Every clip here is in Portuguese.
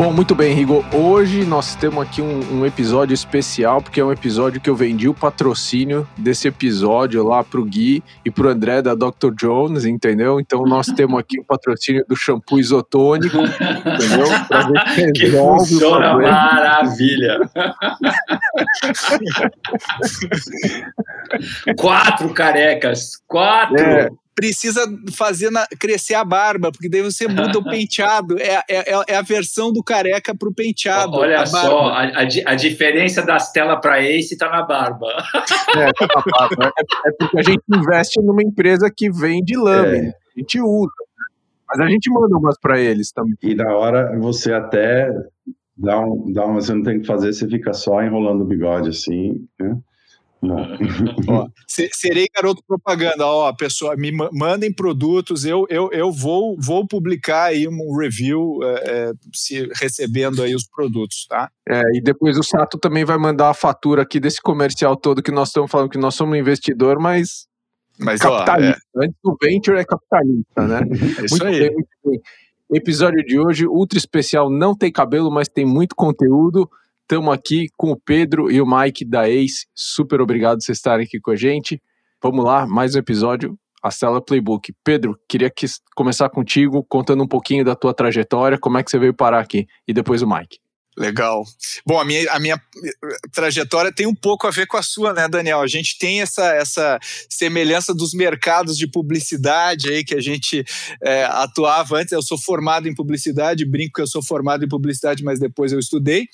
Bom, muito bem, Rigo. Hoje nós temos aqui um, um, episódio especial, porque é um episódio que eu vendi o patrocínio desse episódio lá pro Gui e pro André da Dr. Jones, entendeu? Então nós temos aqui o patrocínio do shampoo isotônico, entendeu? Pra ver que funciona maravilha. quatro carecas, quatro. É precisa fazer na, crescer a barba, porque daí você muda o penteado. É, é, é, é a versão do careca para o penteado. Olha a só, a, a, a, diferença das telas para Ace está na barba. É, tá na barba. É, é, porque a gente investe numa empresa que vende lâmina. É. A gente usa. Mas a gente manda umas para eles também. E na hora você até dá um, dá uma, você não tem que fazer, você fica só enrolando o bigode assim, né? Ó, serei garoto propaganda. Ó, pessoal, me mandem produtos, eu, eu, eu vou, vou publicar aí um review é, é, se, recebendo aí os produtos, tá? É, e depois o Sato também vai mandar a fatura aqui desse comercial todo que nós estamos falando que nós somos investidor, mas, mas capitalista. Ó, é. Antes do venture é capitalista, né? É isso muito aí. Bem, muito bem. Episódio de hoje, ultra especial, não tem cabelo, mas tem muito conteúdo. Estamos aqui com o Pedro e o Mike da Ace. Super obrigado por vocês estarem aqui com a gente. Vamos lá, mais um episódio, a Cela Playbook. Pedro, queria que, começar contigo, contando um pouquinho da tua trajetória, como é que você veio parar aqui, e depois o Mike. Legal. Bom, a minha, a minha trajetória tem um pouco a ver com a sua, né, Daniel? A gente tem essa, essa semelhança dos mercados de publicidade aí que a gente é, atuava antes. Eu sou formado em publicidade, brinco que eu sou formado em publicidade, mas depois eu estudei.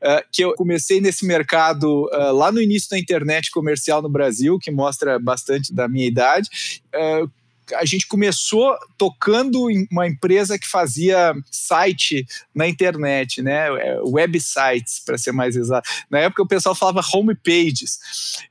Uh, que eu comecei nesse mercado uh, lá no início da internet comercial no Brasil, que mostra bastante da minha idade. Uh, a gente começou tocando em uma empresa que fazia site na internet, né? É, websites, para ser mais exato. Na época o pessoal falava homepages.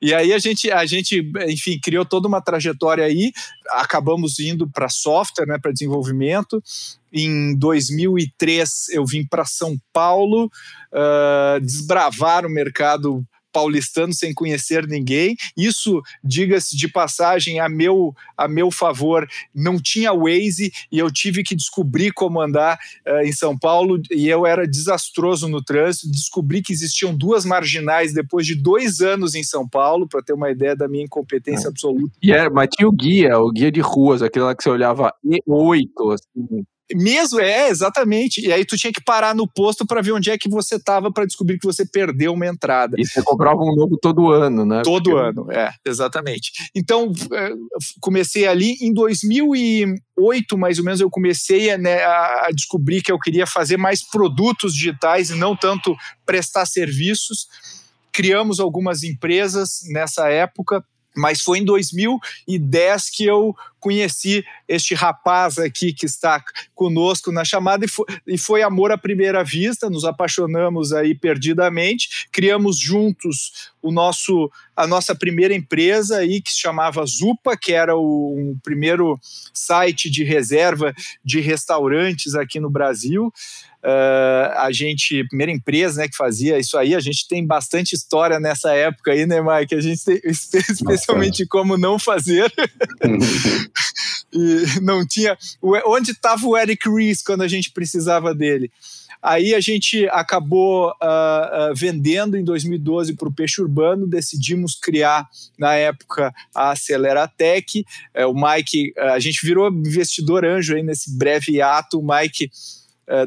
E aí a gente, a gente, enfim, criou toda uma trajetória aí. Acabamos indo para software, né? Para desenvolvimento. Em 2003 eu vim para São Paulo uh, desbravar o mercado paulistano sem conhecer ninguém. Isso, diga-se de passagem, a meu, a meu favor, não tinha Waze e eu tive que descobrir como andar uh, em São Paulo e eu era desastroso no trânsito. Descobri que existiam duas marginais depois de dois anos em São Paulo, para ter uma ideia da minha incompetência é. absoluta. E yeah, é, mas tinha o guia, o guia de ruas, aquele lá que você olhava E8, assim. Mesmo, é, exatamente. E aí tu tinha que parar no posto para ver onde é que você estava para descobrir que você perdeu uma entrada. E você comprava um novo todo ano, né? Todo Porque... ano, é, exatamente. Então, é, comecei ali em 2008, mais ou menos, eu comecei a, né, a descobrir que eu queria fazer mais produtos digitais e não tanto prestar serviços. Criamos algumas empresas nessa época mas foi em 2010 que eu conheci este rapaz aqui que está conosco na chamada e foi, e foi, amor à primeira vista, nos apaixonamos aí perdidamente, criamos juntos o nosso a nossa primeira empresa aí que se chamava Zupa, que era o um primeiro site de reserva de restaurantes aqui no Brasil. Uh, a gente, primeira empresa né, que fazia isso aí, a gente tem bastante história nessa época aí, né, Mike? A gente tem, especialmente como não fazer. e não tinha. Onde estava o Eric Ries quando a gente precisava dele? Aí a gente acabou uh, uh, vendendo em 2012 para o Peixe Urbano, decidimos criar, na época, a Aceleratec. Uh, o Mike, a gente virou investidor anjo aí nesse breve ato. O Mike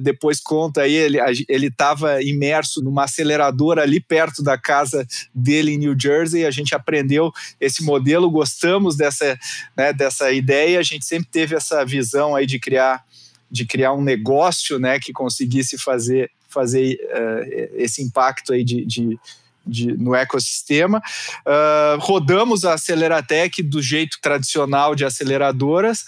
depois conta aí, ele estava imerso numa aceleradora ali perto da casa dele em New Jersey. A gente aprendeu esse modelo, gostamos dessa, né, dessa ideia. A gente sempre teve essa visão aí de criar, de criar um negócio né, que conseguisse fazer, fazer uh, esse impacto aí de, de de, no ecossistema. Uh, rodamos a Aceleratec do jeito tradicional de aceleradoras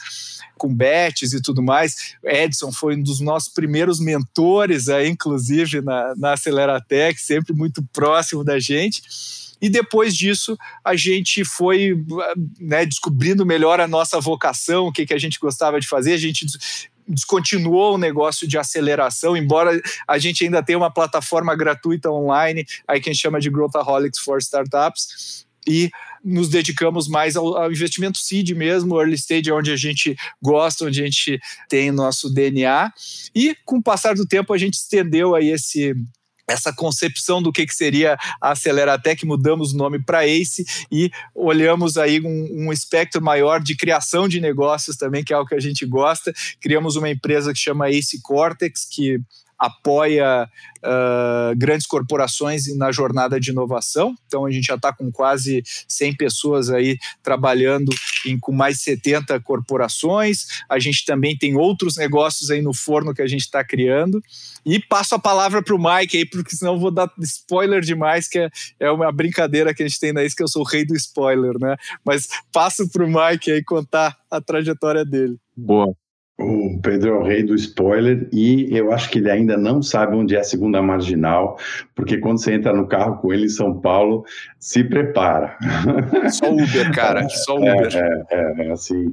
com bets e tudo mais. Edson foi um dos nossos primeiros mentores, aí, inclusive, na, na Aceleratec, sempre muito próximo da gente. E depois disso, a gente foi né, descobrindo melhor a nossa vocação, o que, que a gente gostava de fazer. A gente descontinuou o negócio de aceleração, embora a gente ainda tenha uma plataforma gratuita online, aí que a gente chama de Growthaholics for Startups, e nos dedicamos mais ao, ao, investimento seed mesmo, early stage, onde a gente gosta, onde a gente tem nosso DNA. E com o passar do tempo, a gente estendeu aí esse, essa concepção do que, que seria a Aceleratec, mudamos o nome para ACE e olhamos aí um, um, espectro maior de criação de negócios também, que é algo que a gente gosta. Criamos uma empresa que chama ACE Cortex, que apoia uh, grandes corporações na jornada de inovação. Então, a gente já está com quase 100 pessoas aí trabalhando em, com mais de 70 corporações. A gente também tem outros negócios aí no forno que a gente está criando. E passo a palavra para o Mike aí, porque senão vou dar spoiler demais, que é, é uma brincadeira que a gente tem na que eu sou o rei do spoiler, né? Mas passo para o Mike aí contar a trajetória dele. Boa. O Pedro é o rei do spoiler e eu acho que ele ainda não sabe onde é a segunda marginal, porque quando você entra no carro com ele em São Paulo, se prepara. Só Uber, cara, só Uber. É, é, é assim.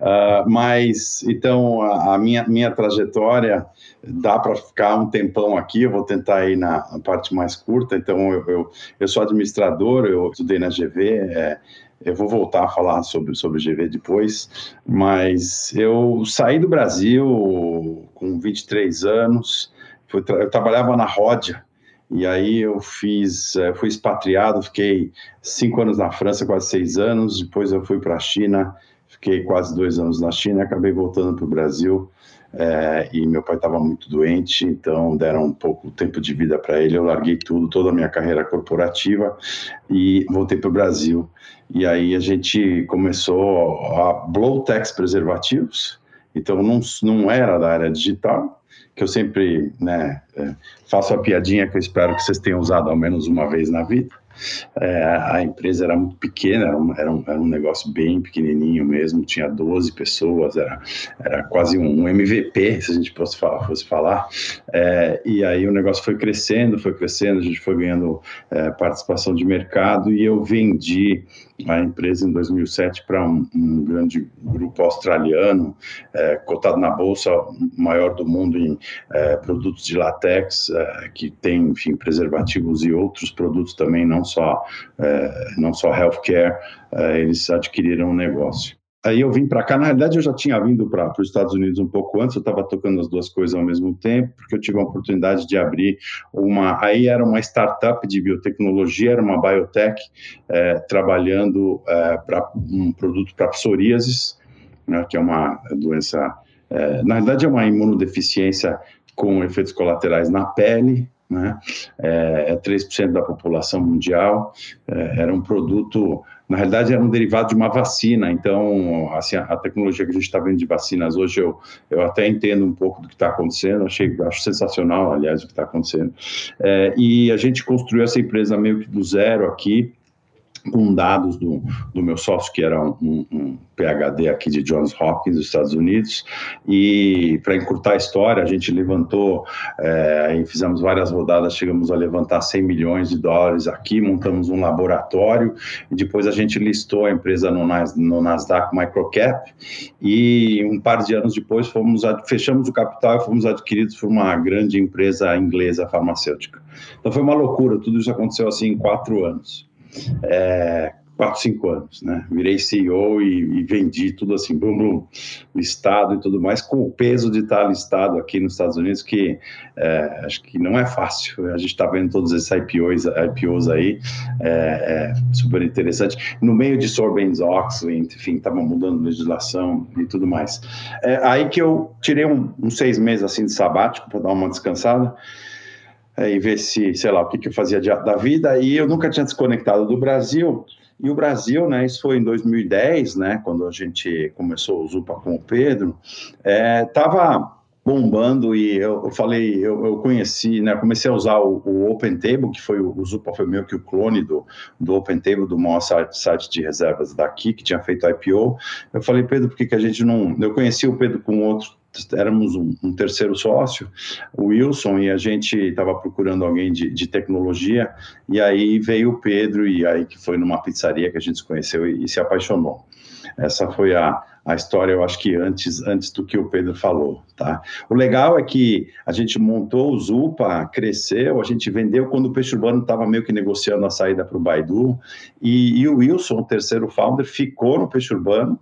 Uh, mas, então, a, a, minha, minha trajetória dá para ficar um tempão aqui, eu vou tentar ir na, na parte mais curta. Então, eu, eu, eu, sou administrador, eu estudei na GV, é, eu vou voltar a falar sobre, sobre o GV depois, mas eu saí do Brasil com 23 anos, fui, eu trabalhava na Ródia, e aí eu fiz, eh, fui expatriado, fiquei cinco anos na França, quase seis anos, depois eu fui para a China, fiquei quase dois anos na China, acabei voltando para o Brasil, é, e meu pai estava muito doente, então deram um pouco tempo de vida para ele. Eu larguei tudo, toda a minha carreira corporativa e voltei para o Brasil. E aí a gente começou a Blowtex Preservativos, então não, não era da área digital, que eu sempre né, é, faço a piadinha que eu espero que vocês tenham usado ao menos uma vez na vida. É, a empresa era muito pequena, era um, era, um, era um, negócio bem pequenininho mesmo, tinha 12 pessoas, era, era quase um, MVP, se a gente fosse falar. Fosse falar. É, e aí o negócio foi crescendo, foi crescendo, a gente foi ganhando é, participação de mercado e eu vendi a empresa em 2007 para um, um, grande grupo australiano, é, cotado na bolsa, maior do mundo em é, produtos de latex, é, que tem, enfim, preservativos e outros produtos também, não só, é, não só healthcare, é, eles adquiriram um negócio. Aí eu vim para cá, na realidade eu já tinha vindo para os Estados Unidos um pouco antes, eu estava tocando as duas coisas ao mesmo tempo, porque eu tive a oportunidade de abrir uma, aí era uma startup de biotecnologia, era uma biotech, é, trabalhando é, para um produto para psoríasis, né, que é uma doença, é, na verdade é uma imunodeficiência com efeitos colaterais na pele, né? É, é 3% da população mundial, é, era um produto, na realidade era um derivado de uma vacina, então assim, a, a tecnologia que a gente está vendo de vacinas hoje, eu, eu até entendo um pouco do que está acontecendo, achei, acho sensacional, aliás, o que está acontecendo, é, e a gente construiu essa empresa meio que do zero aqui, com dados do, do meu sócio, que era um, um, PhD aqui de Johns Hopkins, dos Estados Unidos, e para encurtar a história, a gente levantou, é, e fizemos várias rodadas, chegamos a levantar 100 milhões de dólares aqui, montamos um laboratório, e depois a gente listou a empresa no, no Nasdaq Microcap, e um par de anos depois fomos fechamos o capital e fomos adquiridos por uma grande empresa inglesa farmacêutica. Então foi uma loucura, tudo isso aconteceu assim em quatro anos é, quatro, cinco anos, né? Virei CEO e, e, vendi tudo assim, bum, bum, listado e tudo mais, com o peso de estar listado aqui nos Estados Unidos, que é, acho que não é fácil. A gente está vendo todos esses IPOs, IPOs aí, é, é super interessante. No meio de Sarbanes-Oxley, enfim, estava mudando legislação e tudo mais. É aí que eu tirei um, uns seis meses assim de sabático para dar uma descansada é, e ver se, sei lá, o que, que eu fazia de, da vida. E eu nunca tinha desconectado do Brasil. E o Brasil, né, isso foi em 2010, né, quando a gente começou o Zupa com o Pedro, estava é, bombando e eu, eu falei, eu, eu, conheci, né, comecei a usar o, o Open Table, que foi o, o Zupa foi meio que o clone do, do Open Table, do maior site, site de reservas daqui, que tinha feito IPO. Eu falei, Pedro, por que, que a gente não... Eu conheci o Pedro com outro éramos um, um, terceiro sócio, o Wilson, e a gente estava procurando alguém de, de, tecnologia, e aí veio o Pedro, e aí que foi numa pizzaria que a gente se conheceu e, e se apaixonou. Essa foi a, a história, eu acho que antes, antes do que o Pedro falou, tá? O legal é que a gente montou o Zupa, cresceu, a gente vendeu quando o Peixe Urbano estava meio que negociando a saída para o Baidu, e, e o Wilson, o terceiro founder, ficou no Peixe Urbano,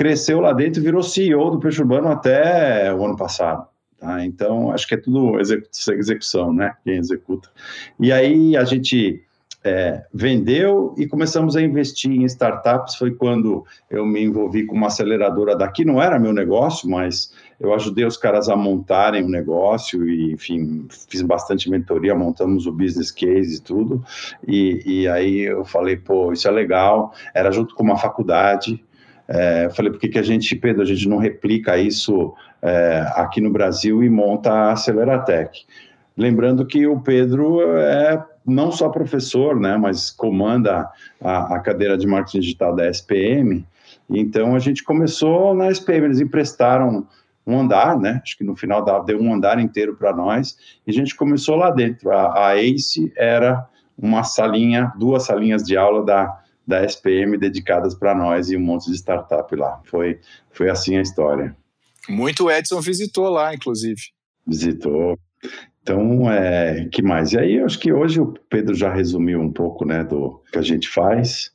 cresceu lá dentro e virou CEO do Peixe Urbano até o ano passado. Tá? Então, acho que é tudo execução, né? Quem executa. E aí a gente é, vendeu e começamos a investir em startups. Foi quando eu me envolvi com uma aceleradora daqui. Não era meu negócio, mas eu ajudei os caras a montarem o negócio e, enfim, fiz bastante mentoria, montamos o business case e tudo. E, e aí eu falei, pô, isso é legal. Era junto com uma faculdade. É, eu falei, por que, que a gente, Pedro, a gente não replica isso é, aqui no Brasil e monta a Aceleratec? Lembrando que o Pedro é não só professor, né, mas comanda a, a cadeira de marketing digital da SPM. Então a gente começou na SPM, eles emprestaram um andar, né? Acho que no final deu um andar inteiro para nós e a gente começou lá dentro. A, a ACE era uma salinha, duas salinhas de aula da, da SPM dedicadas para nós e um monte de startup lá. Foi, foi assim a história. Muito Edson visitou lá, inclusive. Visitou. Então, é, que mais? E aí, eu acho que hoje o Pedro já resumiu um pouco, né, do que a gente faz.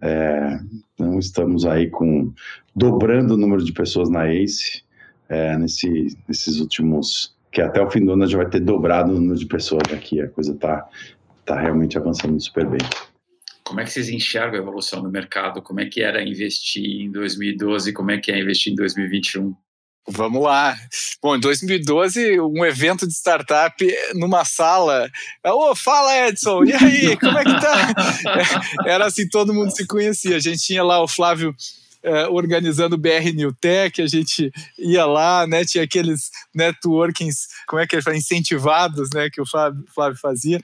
É, então, estamos aí com dobrando o número de pessoas na ACE é, nesse, nesses últimos, que até o fim do ano já vai ter dobrado o número de pessoas aqui. A coisa está tá realmente avançando super bem. Como é que vocês enxergam a evolução do mercado? Como é que era investir em 2012? Como é que é investir em 2021? Vamos lá. Bom, em 2012, um evento de startup numa sala. Ô, oh, fala Edson, e aí, como é que tá? Era assim, todo mundo se conhecia. A gente tinha lá o Flávio é, organizando o BR New Tech, a gente ia lá, né, tinha aqueles networkings, como é que ele fala, incentivados, né, que o Flávio, Flávio fazia.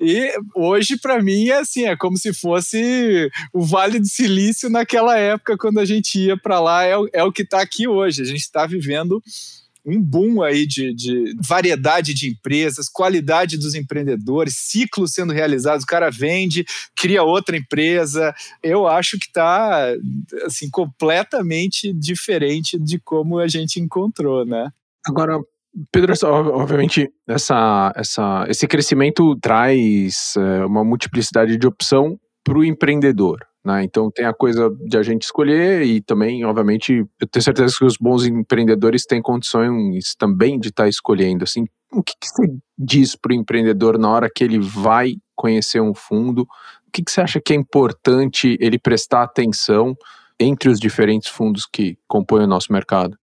E hoje, para mim, é assim, é como se fosse o Vale do Silício naquela época, quando a gente ia para lá, é, é o que está aqui hoje. A gente está vivendo um boom aí de, de, variedade de empresas, qualidade dos empreendedores, ciclos sendo realizados, o cara vende, cria outra empresa. Eu acho que está assim, completamente diferente de como a gente encontrou, né? Agora, Pedro, obviamente, essa, essa, esse crescimento traz é, uma multiplicidade de opção para o empreendedor. Né? Então tem a coisa de a gente escolher e também, obviamente, eu tenho certeza que os bons empreendedores têm condições também de estar tá escolhendo. Assim, o que, que você diz para o empreendedor na hora que ele vai conhecer um fundo? O que, que você acha que é importante ele prestar atenção entre os diferentes fundos que compõem o nosso mercado?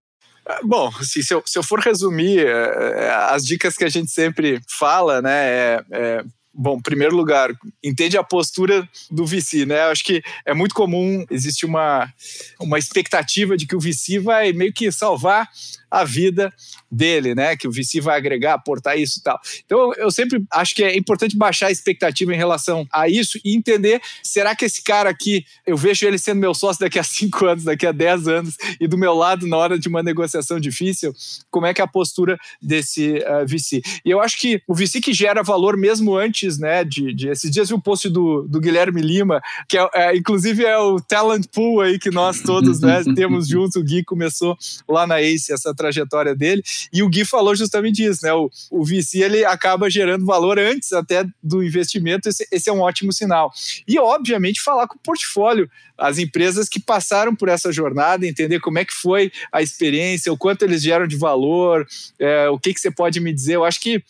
Ah, bom, assim, se, eu, se eu for resumir, é, as dicas que a gente sempre fala, né, é, é Bom, em primeiro lugar, entende a postura do VC, né? Acho que é muito comum, existe uma, uma expectativa de que o VC vai meio que salvar a vida dele, né? Que o VC vai agregar, aportar isso e tal. Então, eu sempre acho que é importante baixar a expectativa em relação a isso e entender: será que esse cara aqui, eu vejo ele sendo meu sócio daqui a cinco anos, daqui a dez anos, e do meu lado na hora de uma negociação difícil? Como é que é a postura desse uh, eh, VC? E eu acho que o VC que gera valor mesmo antes, né? De, de esses dias vi um post do, do Guilherme Lima, que é, é, inclusive é o talent pool aí que nós todos né, temos juntos. O Gui começou lá na Ace essa trajetória dele. E o Gui falou justamente isso, né? O, o VC ele acaba gerando valor antes até do investimento, esse, esse é um ótimo sinal. E, obviamente, falar com o portfólio, as empresas que passaram por essa jornada, entender como é que foi a experiência, o quanto eles geram de valor, é, o que, que você pode me dizer. Eu acho que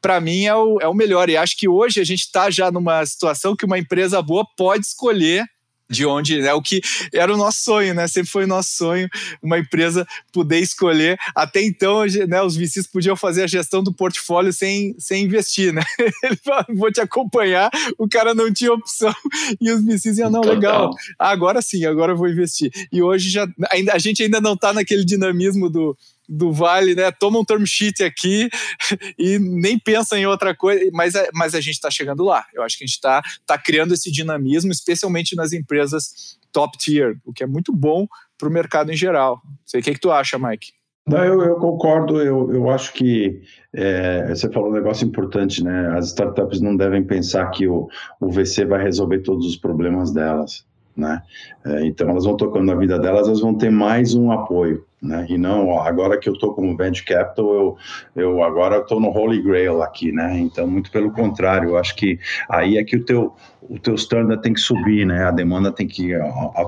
para mim é o, é o melhor. E acho que hoje a gente está já numa situação que uma empresa boa pode escolher de onde é o que era o nosso sonho, né? Sempre foi o nosso sonho uma empresa poder escolher. Até então, né, os VCs podiam fazer a gestão do portfólio sem, sem investir, né? Ele fala, vou te acompanhar, o cara não tinha opção e os VCs iam, não, legal, agora sim, agora eu vou investir. E hoje já ainda, a gente ainda não está naquele dinamismo do do Vale, né? Toma um term sheet aqui e nem pensa em outra coisa, mas, mas a gente está chegando lá. Eu acho que a gente está tá criando esse dinamismo, especialmente nas empresas top tier, o que é muito bom para o mercado em geral. Sei o que, que tu acha, Mike? Não, eu, eu concordo, eu, eu acho que é, você falou um negócio importante, né? As startups não devem pensar que o, o VC vai resolver todos os problemas delas, né? É, então elas vão tocando na vida delas, elas vão ter mais um apoio, né? E não, ó, agora que eu estou como venture capital, eu, eu agora estou no holy grail aqui, né? Então muito pelo contrário, eu acho que aí é que o teu o teu standard tem que subir, né? A demanda tem que,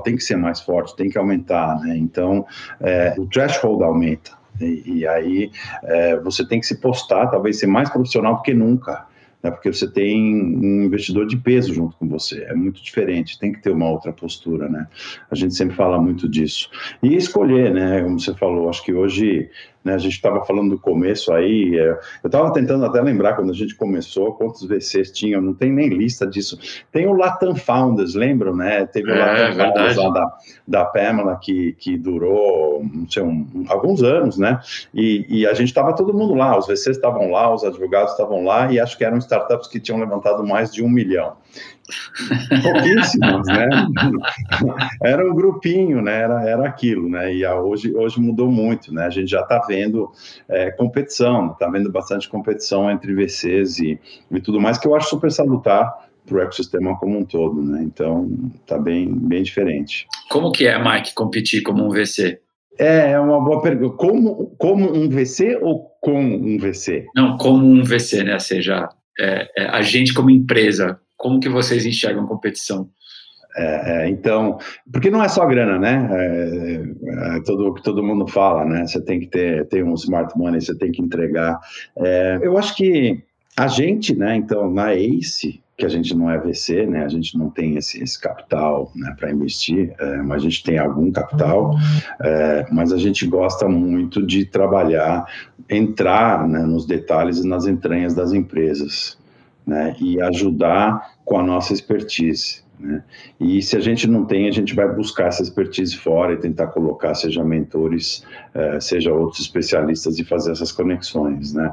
tem que ser mais forte, tem que aumentar, né? Então, é, o threshold aumenta. E, e aí é, você tem que se postar, talvez ser mais profissional do que nunca né, porque você tem um investidor de peso junto com você, é muito diferente, tem que ter uma outra postura, né? A gente sempre fala muito disso. E escolher, né, como você falou, acho que hoje né, a gente estava falando do começo aí, é, eu estava tentando até lembrar quando a gente começou, quantos VCs tinham, não tem nem lista disso. Tem o Latam Founders, lembram, né? Teve o é, Latam é Founders lá da, da Pamela, que, que durou, não sei, um, alguns anos, né? E, e a gente estava todo mundo lá, os VCs estavam lá, os advogados estavam lá, e acho que eram startups que tinham levantado mais de um milhão. Pouquíssimas, né? Era um grupinho, né? Era, era aquilo, né? E hoje, hoje mudou muito, né? A gente já está vendo é, competição, está vendo bastante competição entre VCs e, e tudo mais, que eu acho super salutar para o ecossistema como um todo, né? Então, está bem, bem diferente. Como que é, Mike, competir como um VC? É, é uma boa pergunta. Como, como um VC ou com um VC? Não, como um VC, né? Ou seja, é, é, a gente como empresa, como que vocês enxergam competição? É, é, então, porque não é só grana, né? É, é, todo que todo mundo fala, né? Você tem que ter, ter um smart money, você tem que entregar. É, eu acho que a gente, né? Então, na ACE, que a gente não é VC, né? A gente não tem esse, esse capital né, para investir, é, mas a gente tem algum capital, é, mas a gente gosta muito de trabalhar, entrar né, nos detalhes e nas entranhas das empresas né, e ajudar com a nossa expertise. Né? E se a gente não tem, a gente vai buscar essa expertise fora e tentar colocar, seja mentores, eh, seja outros especialistas e fazer essas conexões. Né?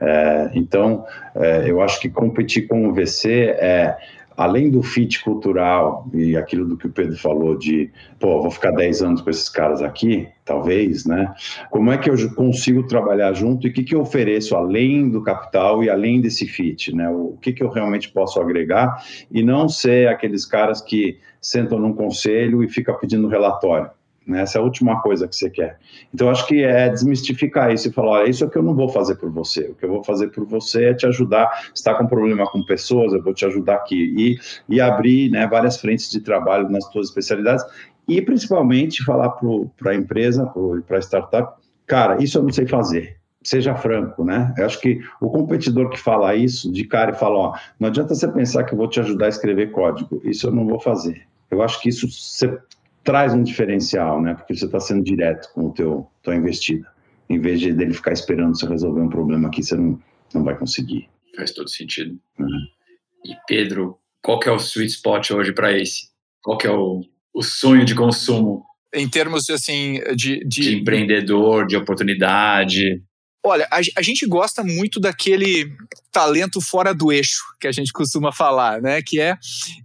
Eh, então, eh, eu acho que competir com o VC é além do fit cultural e aquilo do que o Pedro falou de, pô, vou ficar 10 anos com esses caras aqui, talvez, né? Como é que eu consigo trabalhar junto e o que, que eu ofereço além do capital e além desse fit, né? O que, que eu realmente posso agregar e não ser aqueles caras que sentam num conselho e ficam pedindo relatório. Né? Essa é a última coisa que você quer. Então, acho que é desmistificar isso e falar: olha, isso é o que eu não vou fazer por você. O que eu vou fazer por você é te ajudar. Se está com problema com pessoas, eu vou te ajudar aqui. E, e abrir né, várias frentes de trabalho nas suas especialidades. E, principalmente, falar para a empresa, para a startup: cara, isso eu não sei fazer seja franco, né? Eu acho que o competidor que fala isso de cara e fala, ó, não adianta você pensar que eu vou te ajudar a escrever código, isso eu não vou fazer. Eu acho que isso você traz um diferencial, né? Porque você está sendo direto com o teu tua investida. Em vez de dele ficar esperando você resolver um problema aqui, você não, não vai conseguir. Faz todo sentido. Uhum. E Pedro, qual que é o sweet spot hoje para esse? Qual que é o, o sonho de consumo? Em termos assim de, de... de empreendedor, de oportunidade. Olha, a, a, gente gosta muito daquele talento fora do eixo que a gente costuma falar, né? Que é,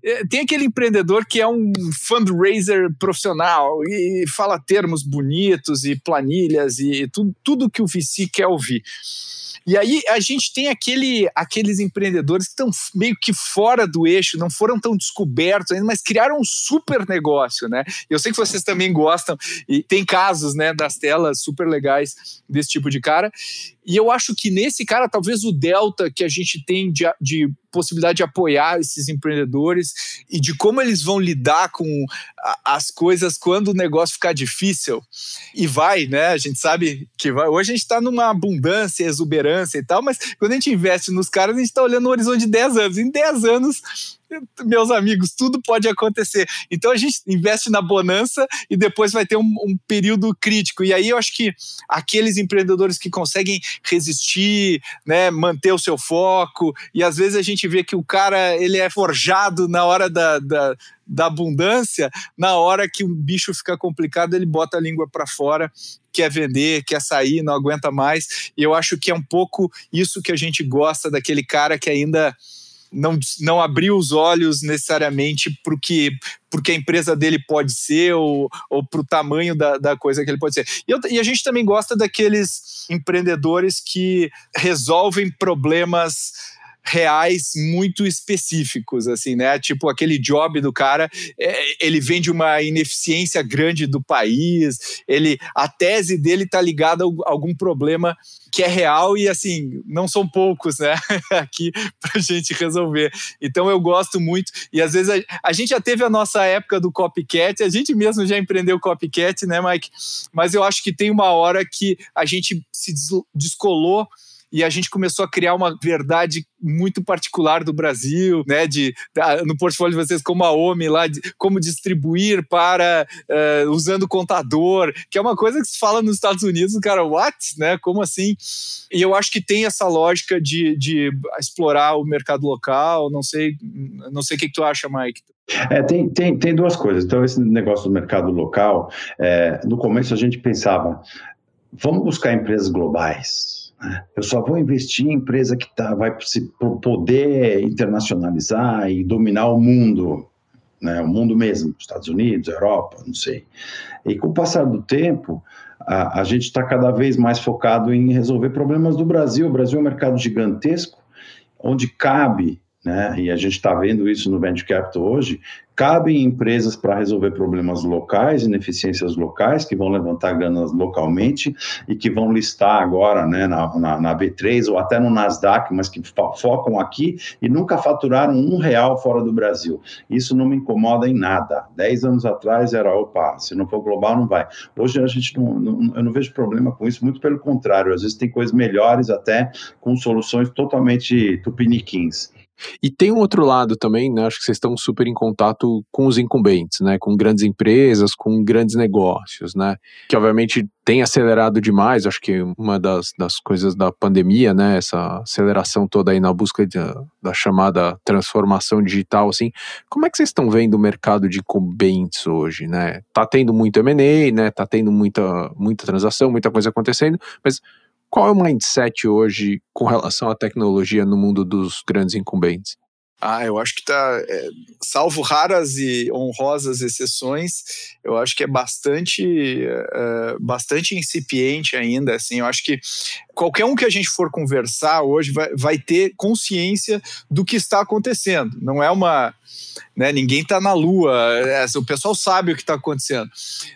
é tem aquele empreendedor que é um fundraiser profissional e fala termos bonitos e planilhas e tudo, tudo que o VC quer ouvir. E aí a gente tem aquele, aqueles empreendedores que estão meio que fora do eixo, não foram tão descobertos ainda, mas criaram um super negócio, né? Eu sei que vocês também gostam, e tem casos, né, das telas super legais desse tipo de cara. E eu acho que nesse cara, talvez o delta que a gente tem de, de possibilidade de apoiar esses empreendedores e de como eles vão lidar com as coisas quando o negócio ficar difícil. E vai, né? A gente sabe que vai. Hoje a gente está numa abundância, exuberância e tal, mas quando a gente investe nos caras, a gente está olhando no horizonte de 10 anos. Em 10 anos, meus amigos, tudo pode acontecer. Então a gente investe na bonança e depois vai ter um, um, período crítico. E aí eu acho que aqueles empreendedores que conseguem resistir, né, manter o seu foco, e às vezes a gente vê que o cara ele é forjado na hora da, da da abundância, na hora que o bicho fica complicado, ele bota a língua para fora, quer vender, quer sair, não aguenta mais. E eu acho que é um pouco isso que a gente gosta daquele cara que ainda não, não abrir os olhos necessariamente para o que porque a empresa dele pode ser ou, ou para o tamanho da, da coisa que ele pode ser. E, eu, e a gente também gosta daqueles empreendedores que resolvem problemas reais muito específicos, assim, né? Tipo aquele job do cara, é, ele vem de uma ineficiência grande do país, ele a tese dele tá ligada a algum problema que é real e assim não são poucos, né? Aqui para gente resolver. Então eu gosto muito e às vezes a, a, gente já teve a nossa época do copycat, a gente mesmo já empreendeu copycat, né, Mike? Mas eu acho que tem uma hora que a gente se descolou e a gente começou a criar uma verdade muito particular do Brasil, né? De, no portfólio de vocês, como a OMI lá, de, como distribuir para uh, usando contador, que é uma coisa que se fala nos Estados Unidos, cara, what? Né? Como assim? E eu acho que tem essa lógica de, de explorar o mercado local, não sei, não sei o que, que tu acha, Mike. É, tem, tem, tem duas coisas. Então, esse negócio do mercado local, é, no começo a gente pensava, vamos buscar empresas globais eu só vou investir em empresa que tá, vai poder internacionalizar e dominar o mundo, né? o mundo mesmo, Estados Unidos, Europa, não sei. E com o passar do tempo, a, a gente está cada vez mais focado em resolver problemas do Brasil. O Brasil é um mercado gigantesco, onde cabe né? E a gente está vendo isso no Venture Capital hoje, cabem empresas para resolver problemas locais, ineficiências locais, que vão levantar ganas localmente e que vão listar agora né, na, na, na B3 ou até no Nasdaq, mas que focam aqui e nunca faturaram um real fora do Brasil. Isso não me incomoda em nada. Dez anos atrás era, opa, se não for global, não vai. Hoje a gente não, não, eu não vejo problema com isso, muito pelo contrário, às vezes tem coisas melhores até com soluções totalmente tupiniquins. E tem um outro lado também, né? Acho que vocês estão super em contato com os incumbentes, né? Com grandes empresas, com grandes negócios, né? Que obviamente tem acelerado demais. Acho que uma das, das coisas da pandemia, né? Essa aceleração toda aí na busca de, da chamada transformação digital, assim. Como é que vocês estão vendo o mercado de incumbentes hoje, né? Tá tendo muito M&A, né? Tá tendo muita, muita transação, muita coisa acontecendo, mas qual é o mindset hoje com relação à tecnologia no mundo dos grandes incumbentes? Ah, eu acho que está, é, salvo raras e honrosas exceções, eu acho que é bastante, é, bastante incipiente ainda. Assim, eu acho que qualquer um que a gente for conversar hoje vai, vai ter consciência do que está acontecendo. Não é uma, né, ninguém está na lua, é, o pessoal sabe o que está acontecendo.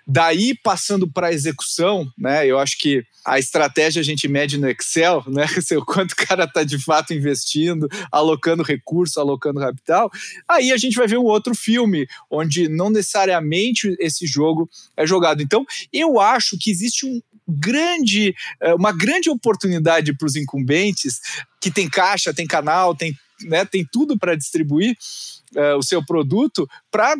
Daí passando para a execução, né, eu acho que a estratégia a gente mede no Excel, né? O quanto o cara está de fato investindo, alocando recurso, alocando capital. Aí a gente vai ver um outro filme, onde não necessariamente esse jogo é jogado. Então, eu acho que existe um grande, eh, uma grande oportunidade para os incumbentes que tem caixa, tem canal, tem, né, tem tudo para distribuir uh, o seu produto para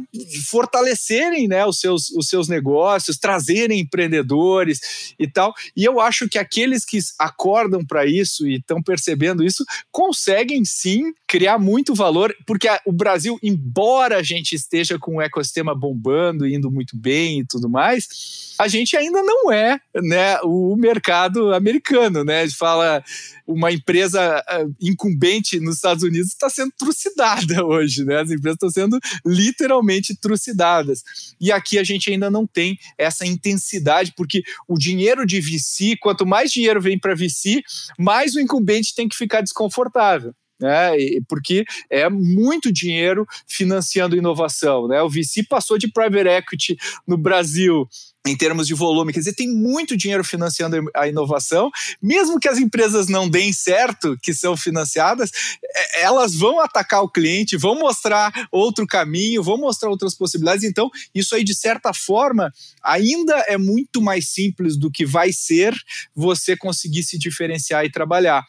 fortalecerem né, os, seus, os seus negócios, trazerem empreendedores e tal. E eu acho que aqueles que acordam para isso e estão percebendo isso conseguem sim criar muito valor, porque a, o Brasil, embora a gente esteja com o ecossistema bombando, indo muito bem e tudo mais, a gente ainda não é né, o mercado americano, né? Fala uma empresa uh, incumbente nos Estados Unidos está sendo trucidada hoje, né? As empresas estão sendo literalmente trucidadas. E aqui a gente ainda não tem essa intensidade, porque o dinheiro de VC, quanto mais dinheiro vem para VC, mais o incumbente tem que ficar desconfortável né? Porque é muito dinheiro financiando inovação, né? O VC passou de private equity no Brasil em termos de volume, quer dizer, tem muito dinheiro financiando a inovação, mesmo que as empresas não deem certo, que são financiadas, é, elas vão atacar o cliente, vão mostrar outro caminho, vão mostrar outras possibilidades. Então, isso aí, de certa forma, ainda é muito mais simples do que vai ser você conseguir se diferenciar e trabalhar.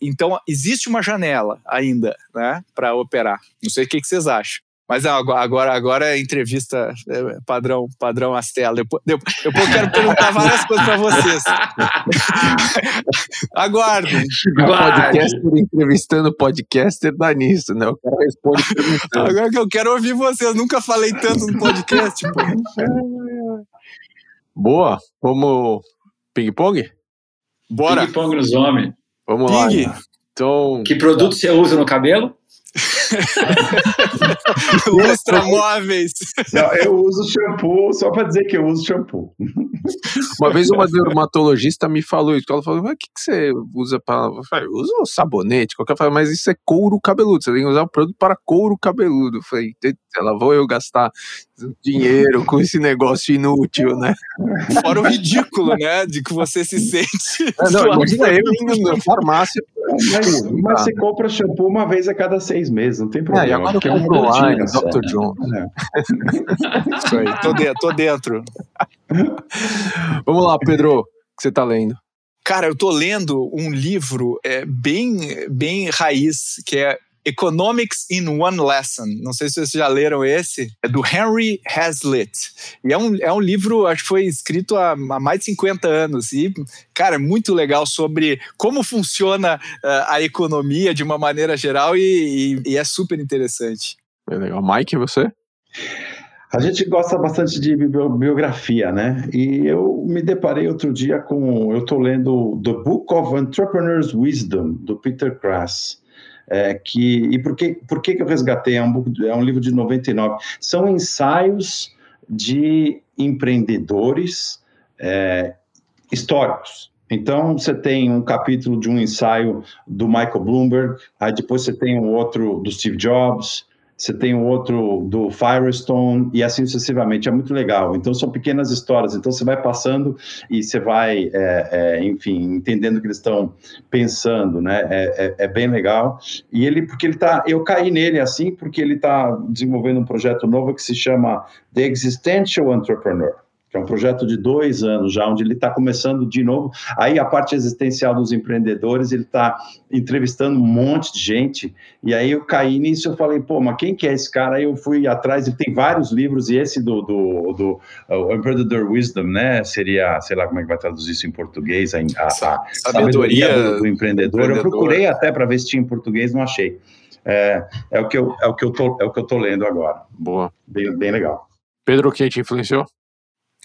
Então, existe uma janela ainda né, para operar. Não sei o que, vocês acham. Mas agora, agora é entrevista é, padrão, padrão Astela. Eu, eu, eu, quero perguntar várias coisas para vocês. Aguardem. Podcaster entrevistando podcaster dá nisso, né? O cara responde. Agora que eu quero ouvir vocês, nunca falei tanto no podcast. Pô. Boa, vamos ping-pong? Bora. Ping-pong nos homens. Vamos Ping. lá. Então, que produto você usa no cabelo? Lustra móveis. Não, eu uso shampoo só para dizer que eu uso shampoo. Uma vez uma dermatologista me falou isso. Ela falou: Mas o que, que você usa para. Eu falei: uso sabonete, qualquer coisa, mas isso é couro cabeludo. Você tem que usar um produto para couro cabeludo. Eu falei: Ela vou eu gastar dinheiro com esse negócio inútil, né? Fora o ridículo, né? De que você se sente. É, não, imagina eu indo na farmácia. Mas, mas você compra shampoo uma vez a cada seis meses, não tem problema. É, e agora eu é compro online. Dr. John. É. Isso aí, tô dentro. Tô dentro. Vamos lá, Pedro, o que você tá lendo? Cara, eu tô lendo um livro é, bem, bem raiz, que é Economics in One Lesson. Não sei se vocês já leram esse. É do Henry Hazlitt. E é um, é um livro, acho que foi escrito há, há mais de 50 anos. E, cara, é muito legal sobre como funciona uh, a economia de uma maneira geral e, e, e é super interessante. É legal. Mike, você? A gente gosta bastante de bio- biografia, né? E eu me deparei outro dia com. Eu estou lendo The Book of Entrepreneur's Wisdom, do Peter Krass. É, que, e por que, por que, que eu resgatei? É um, é um livro de 99. São ensaios de empreendedores é, históricos. Então, você tem um capítulo de um ensaio do Michael Bloomberg, aí depois você tem um outro do Steve Jobs, você tem um outro do Firestone e assim sucessivamente. É muito legal. Então são pequenas histórias. Então você vai passando e você vai, é, é, enfim, entendendo o que eles estão pensando, né? É, é- é bem legal. E ele, porque ele tá, eu caí nele assim porque ele está desenvolvendo um projeto novo que se chama The Existential Entrepreneur. Que é um projeto de dois anos já, onde ele está começando de novo. Aí a parte existencial dos empreendedores, ele está entrevistando um monte de gente e aí eu caí nisso, eu falei, pô, mas quem que é esse cara? Aí eu fui atrás, ele tem vários livros, e esse do, do, do uh, Emprendedor Wisdom, né? Seria, sei lá como é que vai traduzir isso em português, a, a, a Sabedoria do, do empreendedor. Eu empreendedor. procurei até para ver se tinha em português, não achei. É, é, o que eu, é, o que eu tô, é o que eu tô lendo agora. Boa. Bem, bem legal. Pedro, quem te influenciou?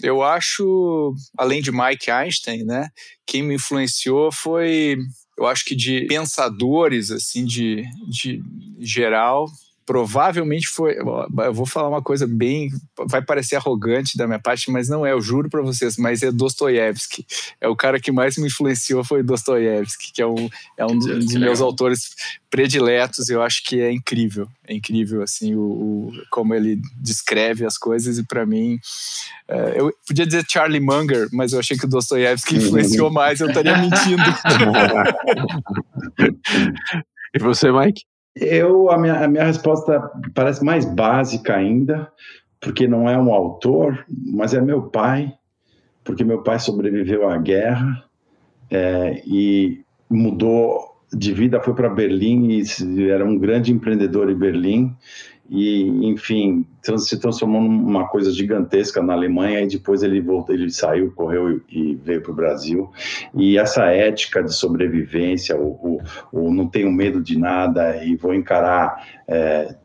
Eu acho, além de Mike Einstein, né? Quem me influenciou foi, eu acho que de pensadores, assim, de, de geral. Provavelmente foi. Eu vou falar uma coisa bem. Vai parecer arrogante da minha parte, mas não é, eu juro para vocês, mas é Dostoiévski. É o cara que mais me influenciou foi Dostoiévski, que é um, é um dos meus autores prediletos. Eu acho que é incrível. É incrível, assim, o, o- como ele descreve as coisas, e para mim. é, eu podia dizer Charlie Munger, mas eu achei que o Dostoiévski influenciou mais, eu estaria mentindo. E você, Mike? Eu, a minha, a minha resposta parece mais básica ainda, porque não é um autor, mas é meu pai, porque meu pai sobreviveu à guerra é, e mudou de vida, foi para Berlim e era um grande empreendedor em Berlim e, enfim, se transformou numa coisa gigantesca na Alemanha e depois ele voltou, ele saiu, correu e, e veio para o Brasil. E essa ética de sobrevivência, o, o, o não tenho medo de nada e vou encarar é,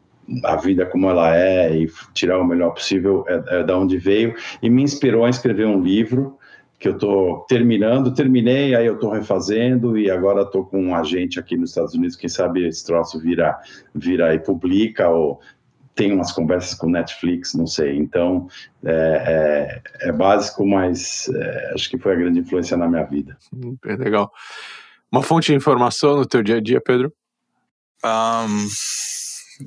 a vida como ela é e tirar o melhor possível é, é da onde veio e me inspirou a escrever um livro que eu estou terminando, terminei, aí eu estou refazendo e agora estou com um agente aqui nos Estados Unidos, quem sabe esse troço vira, vira e publica ou tem umas conversas com Netflix, não sei. Então é, é, é básico, mas é, acho que foi a grande influência na minha vida. É legal. Uma fonte de informação no teu dia a dia, Pedro? Ahn,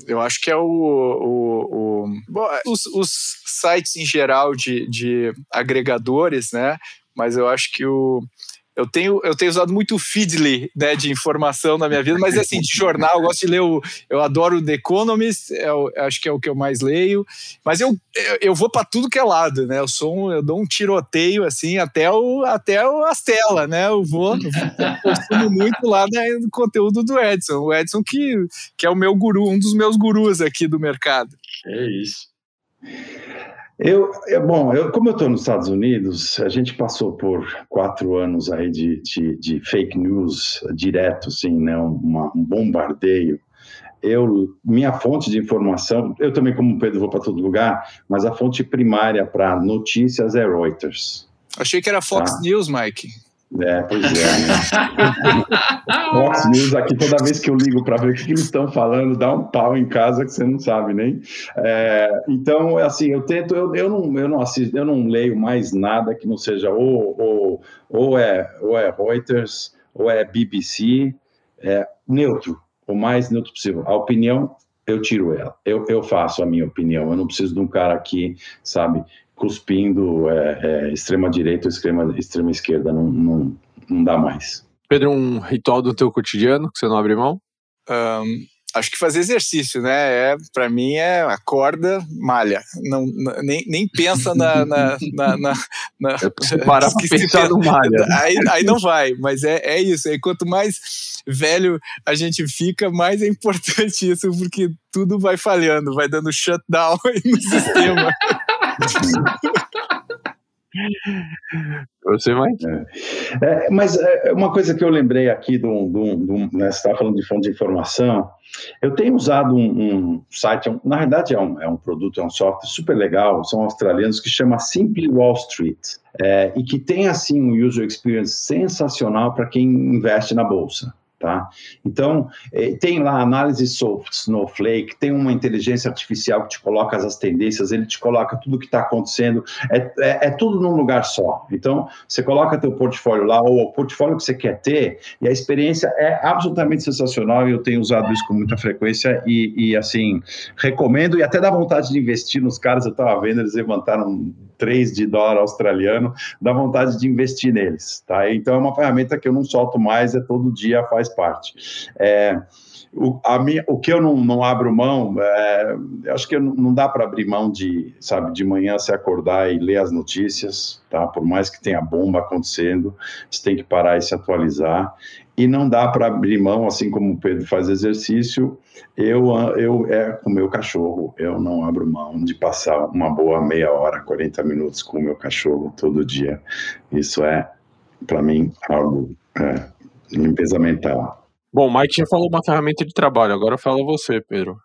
eu acho que é o. o- o- bom, os, os sites em geral de, de agregadores, né? Mas eu acho que o. Eu tenho, eu tenho usado muito o Feedly né, de informação na minha vida, mas assim, de jornal, eu gosto de ler o. Eu adoro The Economist, é o- acho que é o que eu mais leio. Mas eu, eu, eu vou para tudo que é lado, né? Eu sou um, eu dou um tiroteio assim até o até o, as telas, né? Eu vou, eu consumo muito lá né, no conteúdo do Edson. O Edson que, que é o meu guru, um dos meus gurus aqui do mercado. É isso. Eu, é, bom, eu, como eu estou nos Estados Unidos, a gente passou por quatro anos aí de, de, de fake news direto, assim, né, uma, um bombardeio. Eu, minha fonte de informação, eu também como Pedro vou para todo lugar, mas a fonte primária para notícias é Reuters. Achei que era Fox Tá. News, Mike. É, pois é. Né? Fox News aqui, toda vez que eu ligo para ver o que, que eles estão falando, dá um pau em casa que você não sabe nem. É, então, assim, eu tento, eu, eu, não, eu, não assisto, eu não leio mais nada que não seja ou, ou, ou, é, ou é Reuters, ou é BBC, é neutro, o mais neutro possível. A opinião, eu tiro ela. Eu, eu faço a minha opinião. Eu não preciso de um cara aqui, sabe, cuspindo é, é, extrema direita ou extrema, extrema esquerda. Não, não, não dá mais. Pedro, um ritual do teu cotidiano que você não abre mão? Um, acho que fazer exercício, né? É, para mim é acorda, malha. Não, nem, nem pensa na. na, na, na, na é parar pra pensar no malha. Aí, aí não vai, mas é, é isso. Aí quanto mais velho a gente fica, mais é importante isso, porque tudo vai falhando, vai dando shutdown aí no sistema. Você vai? É. É, mas é, uma coisa que eu lembrei aqui do, do, do né, você estava falando de fonte de informação. Eu tenho usado um, um site, um, na verdade é um, é um produto, é um software super legal, são australianos que chama Simply Wall Street. É, e que tem assim um user experience sensacional para quem investe na bolsa. Tá? Então, eh, tem lá análise soft, Snowflake, tem uma inteligência artificial que te coloca as tendências, ele te coloca tudo o que está acontecendo, é, é, é, tudo num lugar só. Então, você coloca teu portfólio lá, ou o portfólio que você quer ter, e a experiência é absolutamente sensacional, eu tenho usado isso com muita frequência, e, e assim, recomendo, e até dá vontade de investir nos caras, eu estava vendo, eles levantaram 3 de dólar australiano, dá vontade de investir neles, tá? Então, é uma ferramenta que eu não solto mais, é todo dia, faz parte. É, o, a minha, o que eu não, não abro mão, é, acho que não dá para abrir mão de, sabe, de manhã se acordar e ler as notícias, tá? Por mais que tenha bomba acontecendo, você tem que parar e se atualizar. E não dá para abrir mão, assim como o Pedro faz exercício, eu, eu é com o meu cachorro, eu não abro mão de passar uma boa meia hora, 40 minutos com o meu cachorro todo dia. Isso é, para mim, algo é, limpeza mental. Bom, o Mike já falou uma ferramenta de trabalho, agora fala você, Pedro.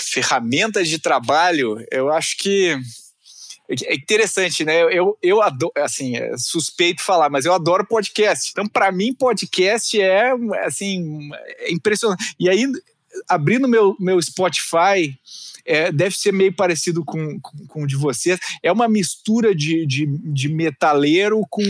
Ferramentas de trabalho, eu acho que é interessante, né? Eu, eu adoro, assim, é suspeito falar, mas eu adoro podcast. Então, para mim, podcast é, assim, é impressionante. E aí, abrindo meu, meu Spotify, é, deve ser meio parecido com, com, com, o de vocês. É uma mistura de, de, de metaleiro com,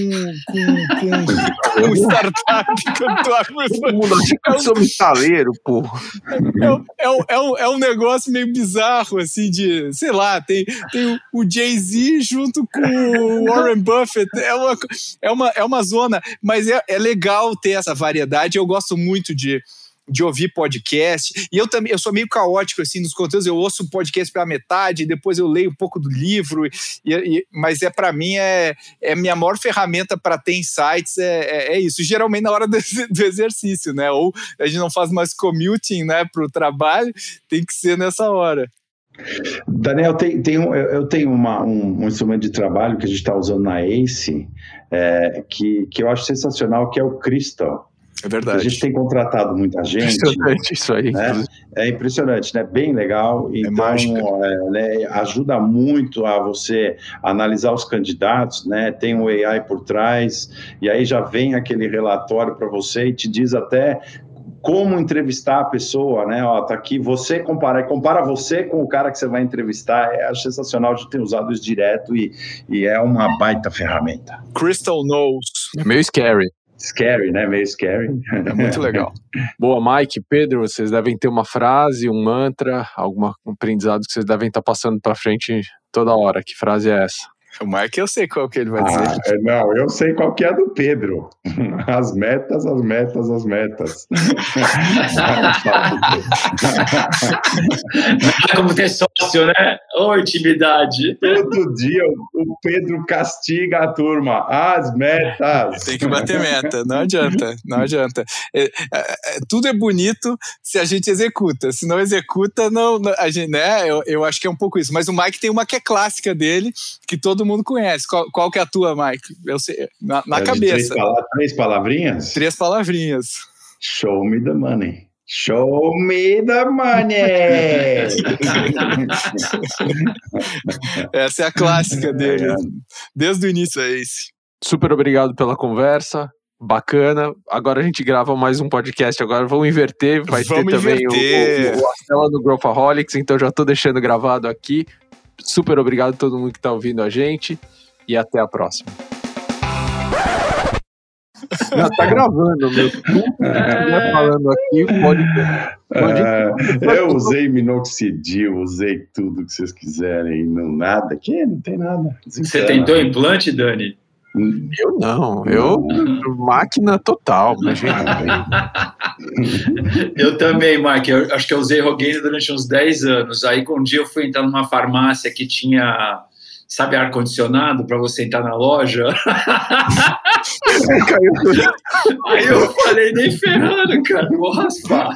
com, com, com startup cantor. Todo mundo acha que eu sou metaleiro, pô. É, é, é, um, é um negócio meio bizarro, assim, de, sei lá, tem, tem o Jay-Z junto com o Warren Buffett. É uma, é uma, é uma zona, mas é, é legal ter essa variedade. Eu gosto muito de de ouvir podcast. E eu também, eu sou meio caótico assim nos conteúdos. Eu ouço o podcast pela metade, depois eu leio um pouco do livro. E, e mas é para mim é, é minha maior ferramenta para ter insights é, é, é, isso. Geralmente na hora do, do, exercício, né? Ou a gente não faz mais commuting, né, para o trabalho. Tem que ser nessa hora. Daniel, tem, tem um, eu tenho uma, um, um, instrumento de trabalho que a gente está usando na ACE, é, que, que eu acho sensacional, que é o Crystal. É verdade. A gente tem contratado muita gente. Impressionante isso aí. Né? É impressionante, né? Bem legal. É então, é, né, ajuda muito a você analisar os candidatos, né? Tem o um AI por trás, e aí já vem aquele relatório para você e te diz até como entrevistar a pessoa, né? Ó, tá aqui, você compara, compara você com o cara que você vai entrevistar. É sensacional de ter usado isso direto e, e é uma baita ferramenta. Crystal Knows. É meio scary. Scary, né? Meio scary. É muito legal. Boa, Mike, Pedro, vocês devem ter uma frase, um mantra, algum aprendizado que vocês devem estar passando para frente toda hora. Que frase é essa? O Mike eu sei qual que ele vai dizer. Ah, é, não, eu sei qual que é a do Pedro. As metas, as metas, as metas. Como ter sócio, né? Ô, intimidade. Todo dia o Pedro castiga a turma. As metas. Tem que bater meta, não adianta, não adianta. É, é, é, tudo é bonito se a gente executa. Se não executa, não, a gente, né? Eu, eu acho que é um pouco isso. Mas o Mike tem uma que é clássica dele, que todo mundo conhece. Qual, qual que é a tua, Mike? Eu sei, na, na é cabeça. Três, três palavrinhas? Três palavrinhas. Show me the money. Show me the money! Essa é a clássica dele. Desde o início é esse. Super obrigado pela conversa. bacana. Agora a gente grava mais um podcast. Agora vamos inverter. Vai Vamos ter também inverter. o, o, o Astela no Growthaholics, então já tô deixando gravado aqui. Super obrigado a todo mundo que tá ouvindo a gente e até a próxima. Não, tá gravando, meu. Tá falando aqui, pode. pode É, eu usei minoxidil, usei tudo que vocês quiserem, não nada, que não tem nada. Você tentou implante, Dani? Eu não, eu. Máquina total, imagina. Eu também, Mike. Eu acho que eu usei Rogaine durante uns 10 anos. Aí, um dia eu fui entrar numa farmácia que tinha, sabe, ar-condicionado para você entrar na loja. Aí eu falei, nem ferrando, cara, vou raspar.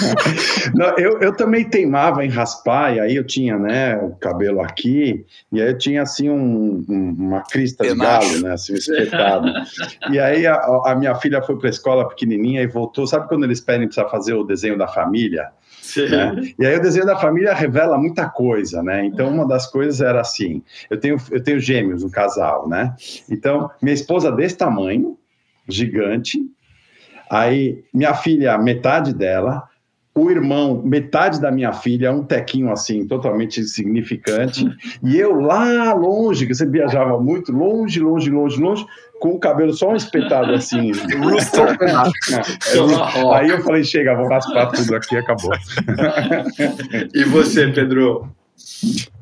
Não, eu, eu também teimava em raspar, e aí eu tinha, né, o cabelo aqui, e aí eu tinha, assim, um, um- uma crista de galo, né, assim, espetado. E aí a, a minha filha foi para a escola pequenininha e voltou, sabe quando eles pedem para fazer o desenho da família? Né? E aí o desenho da família revela muita coisa, né? Então uma das coisas era assim, eu tenho eu tenho gêmeos, um casal, né? Então minha esposa desse tamanho, gigante, aí minha filha metade dela, o irmão metade da minha filha, um tequinho assim totalmente insignificante, e eu lá longe, que você viajava muito longe, longe, longe, longe, com o cabelo só um espetado assim. Tomahawk. Aí eu falei, chega, vou raspar tudo aqui, acabou. E você, Pedro?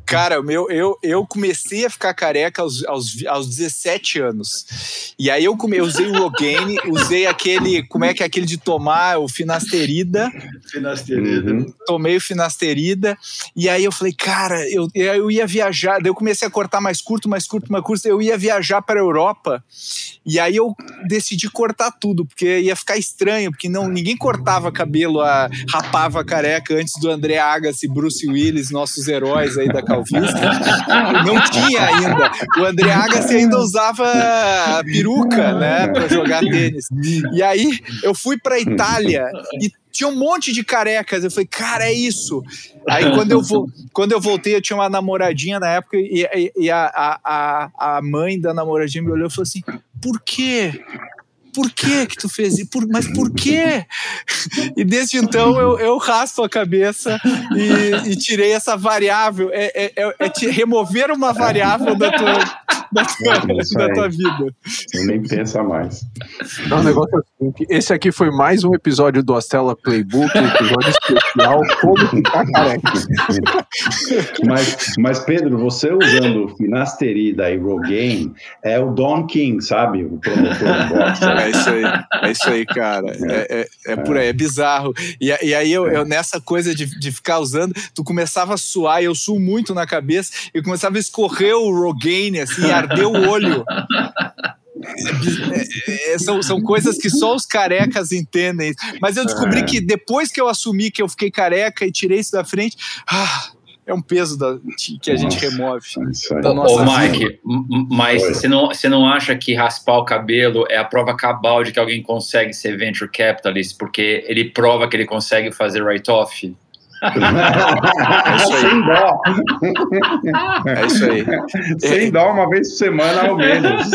Cara, meu, eu, eu comecei a ficar careca aos, aos, aos 17 anos. E aí eu, come, eu usei o Rogaine, usei aquele, como é que é aquele de tomar, o finasterida, Finasterida. Uhum. tomei o finasterida, e aí eu falei, cara, eu, eu ia viajar, daí eu comecei a cortar mais curto, mais curto, mais curto, eu ia viajar para a Europa, e aí eu decidi cortar tudo, porque ia ficar estranho, porque não, ninguém cortava cabelo, a, rapava a careca antes do André Agassi, Bruce Willis, nossos heróis aí da calvície. Não tinha ainda. O André Agassi ainda usava peruca, né, para jogar tênis. E aí eu fui para Itália e tinha um monte de carecas. Eu falei, cara, é isso. Aí quando eu, vo quando eu voltei, eu tinha uma namoradinha na época e, e- e a, a, a, mãe da namoradinha me olhou e falou assim: por quê? Por que que tu fez isso? Por- mas por quê? E desde então eu, eu raspo a cabeça e, e tirei essa variável. É, é, é- é te- remover uma variável da tua, da tua, Isso da tua vida. Eu nem pensa mais. Não, o negócio é o seguinte, esse aqui foi mais um episódio do Astela Playbook, um episódio especial, como ficar careca. Mas, mas, Pedro, você usando finasterida e Rogaine, é o Don King, sabe? O promotor do boxe. É isso aí, é isso aí, cara. É, é, é por aí, é bizarro. E, e aí eu, eu, nessa coisa de, de ficar usando, tu começava a suar, e eu suo muito na cabeça, e começava a escorrer o Rogaine, assim, arder o olho. É é- é- são, são coisas que só os carecas entendem. Mas eu descobri É. que depois que eu assumi que eu fiquei careca e tirei isso da frente, ah, é um peso da- que a gente Nossa. remove. É Isso aí. Da Ô, nossa ô, Mike, mas você não, você não acha que raspar o cabelo é a prova cabal de que alguém consegue ser venture capitalist? Porque ele prova que ele consegue fazer write-off? Sem dó. É isso aí. Sem dó, uma vez por semana ao menos.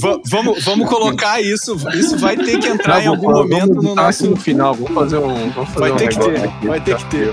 Va- vamos, vamos colocar isso. Isso vai ter que entrar em Não, algum vamos- momento no nosso. no final, vamos fazer um, vamos fazer Vai um ter que negócio ter, aqui, vai ter tá? que ter.